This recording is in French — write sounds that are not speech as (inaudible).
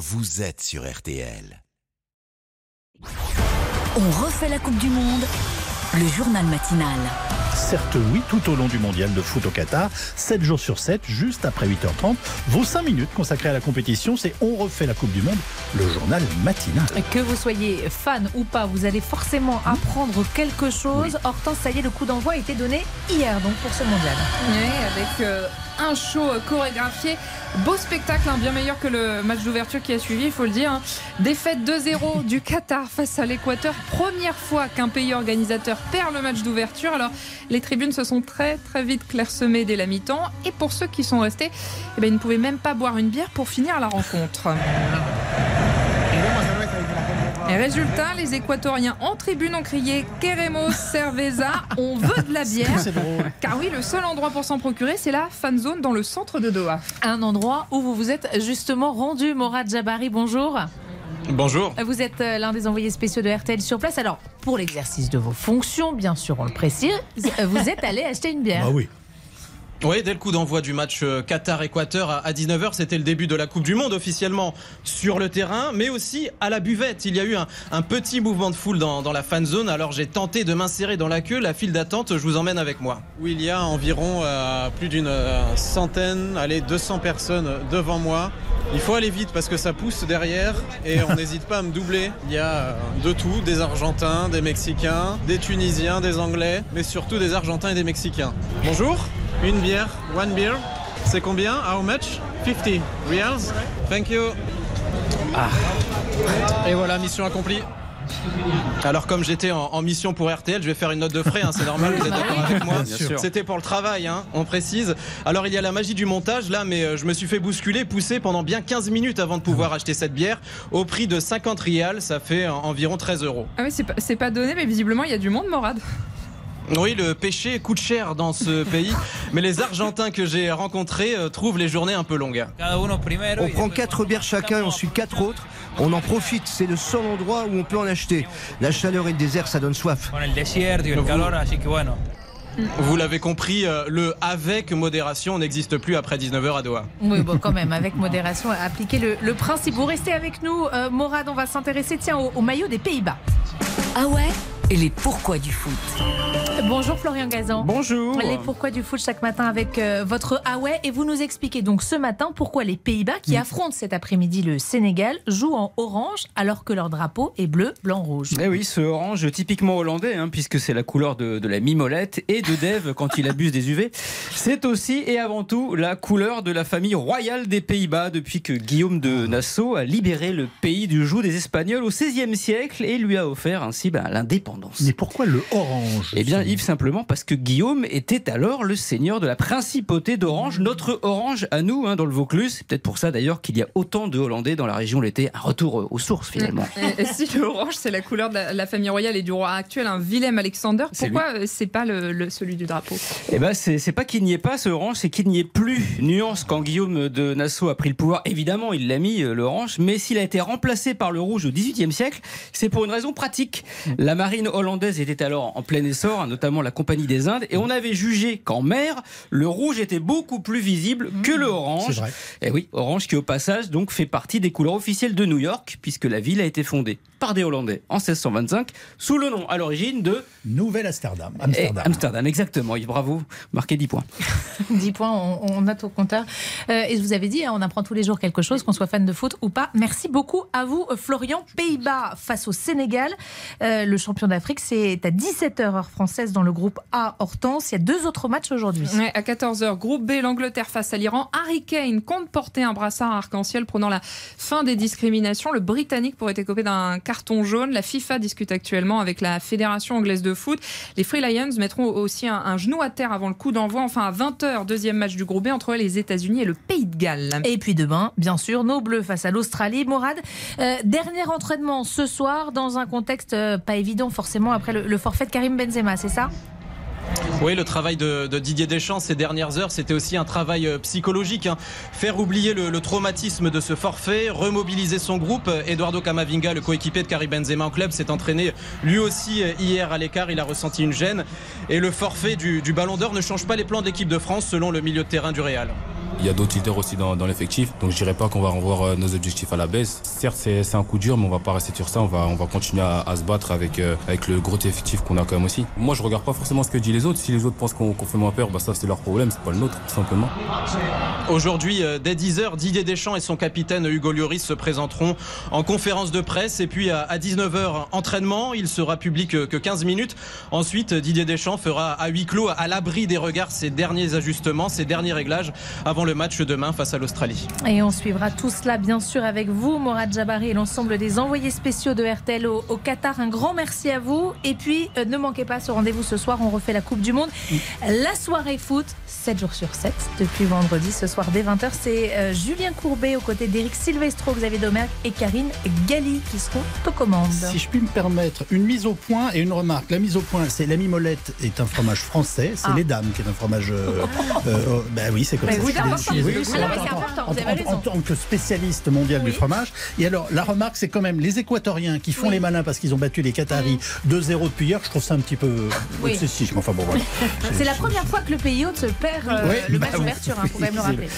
vous êtes sur RTL. On refait la Coupe du Monde, le journal matinal. Certes, oui, tout au long du mondial de foot au Qatar, 7 jours sur 7, juste après 8h30. Vos 5 minutes consacrées à la compétition, c'est On refait la Coupe du Monde, le journal matinal. Que vous soyez fan ou pas, vous allez forcément apprendre quelque chose. Hortense, ça y est, le coup d'envoi a été donné hier donc pour ce mondial. Oui, avec euh, un show chorégraphié. Beau spectacle, hein, bien meilleur que le match d'ouverture qui a suivi, il faut le dire. hein. Défaite 2-0 du Qatar face à l'Équateur. Première fois qu'un pays organisateur perd le match d'ouverture. Alors, les tribunes se sont très très vite clairsemées dès la mi-temps. Et pour ceux qui sont restés, eh ben, ils ne pouvaient même pas boire une bière pour finir la rencontre. Et résultat, les Équatoriens en tribune ont crié Queremos cerveza, on veut de la bière. Drôle. Car oui, le seul endroit pour s'en procurer, c'est la fan zone dans le centre de Doha. Un endroit où vous vous êtes justement rendu, Morad Jabari, bonjour. Bonjour. Vous êtes euh, l'un des envoyés spéciaux de RTL sur place. Alors, pour l'exercice de vos fonctions, bien sûr, on le précise, vous êtes allé acheter une bière. Bah oui. Oui, dès le coup d'envoi du match euh, Qatar-Équateur à 19h, c'était le début de la Coupe du Monde officiellement sur le terrain, mais aussi à la buvette. Il y a eu un, un petit mouvement de foule dans, dans la fan zone, alors j'ai tenté de m'insérer dans la queue. La file d'attente, je vous emmène avec moi. Où il y a environ euh, plus d'une euh, centaine, allez, 200 personnes devant moi. Il faut aller vite parce que ça pousse derrière et on (laughs) n'hésite pas à me doubler. Il y a de tout, des Argentins, des Mexicains, des Tunisiens, des Anglais, mais surtout des Argentins et des Mexicains. Bonjour, une bière, one beer. C'est combien? How much? 50 reals. Thank you. Ah. Et voilà, mission accomplie. Alors comme j'étais en, en mission pour RTL, je vais faire une note de frais, hein, c'est normal, vous êtes d'accord avec moi. C'était pour le travail, hein, on précise. Alors il y a la magie du montage là, mais euh, je me suis fait bousculer, pousser pendant bien 15 minutes avant de pouvoir acheter cette bière au prix de 50 rials, ça fait en- environ 13 euros. Ah oui, c'est pas, c'est pas donné, mais visiblement, il y a du monde, Morad. Oui, le péché coûte cher dans ce (laughs) pays, mais les Argentins que j'ai rencontrés euh, trouvent les journées un peu longues. On prend quatre bières chacun et ensuite quatre autres. On en profite, c'est le seul endroit où on peut en acheter. La chaleur et le désert, ça donne soif. Vous l'avez compris, euh, le avec modération n'existe plus après 19h à Doha. Oui, bon, quand même, avec modération, appliquez le, le principe. Vous restez avec nous, euh, Morad, on va s'intéresser, tiens, au, au maillot des Pays-Bas. Ah ouais? Et les pourquoi du foot Bonjour Florian Gazan. Bonjour. Les pourquoi du foot chaque matin avec euh, votre ouais et vous nous expliquez donc ce matin pourquoi les Pays-Bas qui affrontent cet après-midi le Sénégal jouent en orange alors que leur drapeau est bleu, blanc, rouge. Eh oui, ce orange typiquement hollandais, hein, puisque c'est la couleur de, de la mimolette et de Dave (laughs) quand il abuse des UV. C'est aussi et avant tout la couleur de la famille royale des Pays-Bas depuis que Guillaume de Nassau a libéré le pays du joug des Espagnols au XVIe siècle et lui a offert ainsi ben, l'indépendance. Mais pourquoi le orange Eh bien, Yves, simplement parce que Guillaume était alors le seigneur de la principauté d'Orange, notre Orange à nous, hein, dans le Vaucluse. C'est peut-être pour ça d'ailleurs qu'il y a autant de Hollandais dans la région l'été. Un retour euh, aux sources finalement. (laughs) Et, et si l'orange, c'est la couleur de la, la famille royale et du roi actuel, un Willem Alexander, pourquoi euh, c'est pas le, le- celui du drapeau? Eh ben, c'est pas qu'il n'y ait pas ce orange, c'est qu'il n'y ait plus. Nuance quand Guillaume de Nassau a pris le pouvoir. Évidemment, il l'a mis euh, l'orange, mais s'il a été remplacé par le rouge au XVIIIe siècle, c'est pour une raison pratique. La marine hollandaise était alors en plein essor, hein, notamment la Compagnie des Indes, et on avait jugé qu'en mer, le rouge était beaucoup plus visible que le C'est orange. vrai. Et oui, orange qui au passage donc fait partie des couleurs officielles de New York, puisque la ville a été fondée par des Hollandais en 1625 sous le nom à l'origine de Nouvelle Amsterdam. Eh, Amsterdam. Amsterdam, exactement. Yves, bravo, marquez 10 points. (laughs) 10 points, on, on note au compteur. Euh, et je vous avais dit, hein, on apprend tous les jours quelque chose, qu'on soit fan de foot ou pas. Merci beaucoup à vous, Florian. Pays-Bas face au Sénégal. Euh, le champion d'Afrique, c'est à 17h heure française dans le groupe A Hortense. Il y a deux autres matchs aujourd'hui. Ouais, À 14h, groupe B, l'Angleterre face à l'Iran. Harry Kane compte porter un brassard arc-en-ciel prenant la fin des discriminations. Le Britannique pourrait écoper d'un carton jaune. La FIFA discute actuellement avec la Fédération anglaise de foot. Les Free Lions mettront aussi un, un genou à terre avant le coup d'envoi. Enfin, à 20h, deuxième match du groupe B entre les États-Unis et le Pays de Galles. Et puis demain, bien sûr, nos Bleus face à l'Australie. Morad, euh, dernier entraînement ce soir dans un contexte euh, pas évident forcément après le, forfait de Karim Benzema, c'est ça? Oui, le travail de, de Didier Deschamps ces dernières heures, c'était aussi un travail euh, psychologique. hein. Faire oublier le, traumatisme de ce forfait, remobiliser son groupe. Eduardo Camavinga, le coéquipier de Karim Benzema en club, s'est entraîné lui aussi euh, hier à l'écart. Il a ressenti une gêne. Et le forfait du, du Ballon d'Or ne change pas les plans d'équipe de France selon le milieu de terrain du Real. Il y a d'autres leaders aussi dans, l'effectif, donc je dirais pas qu'on va revoir euh, nos objectifs à la baisse. Certes, c'est un coup dur, mais on va pas rester sur ça. On va, on va continuer à, se battre avec, euh, avec le gros effectif qu'on a quand même aussi. Moi, je regarde pas forcément ce que disent les autres. Si les autres pensent qu'on fait moins peur, bah ça c'est leur problème, c'est pas le nôtre, tout simplement. Aujourd'hui, euh, dès 10h, Didier Deschamps et son capitaine Hugo Lloris se présenteront en conférence de presse. Et puis à 19h, entraînement. Il sera public que 15 minutes. Ensuite, Didier Deschamps fera à huis clos, à l'abri des regards, ses derniers ajustements, ses derniers réglages avant le match demain face à l'Australie. Et on suivra tout cela, bien sûr, avec vous, Morad Jabari et l'ensemble des envoyés spéciaux de RTL au, au Qatar. Un grand merci à vous. Et puis, euh, ne manquez pas ce rendez-vous ce soir. On refait la Coupe du Monde. La soirée foot, 7 jours sur 7, depuis vendredi. Ce soir, dès 20h, c'est euh, Julien Courbet aux côtés d'Éric Silvestro, Xavier Domergue et Karine Galli qui seront aux commandes. Si je puis me permettre, une mise au point et une remarque. La mise au point, c'est la mimolette est un fromage français, c'est Ah. les dames qui est un fromage. Euh, (laughs) euh, ben oui, c'est comme Bah ça. oui, Oui, important. en- c'est en- important, en- vous avez en- raison. En tant que spécialiste mondial du fromage. Et alors, la remarque, c'est quand même les Équatoriens qui font les malins parce qu'ils ont battu les Qataris 2-0 depuis hier. Je trouve ça un petit peu excessif. Enfin bon, voilà. (laughs) C'est la première fois que le pays hôte se perd euh, le bah match oui. d'ouverture, il faut quand même le rappeler.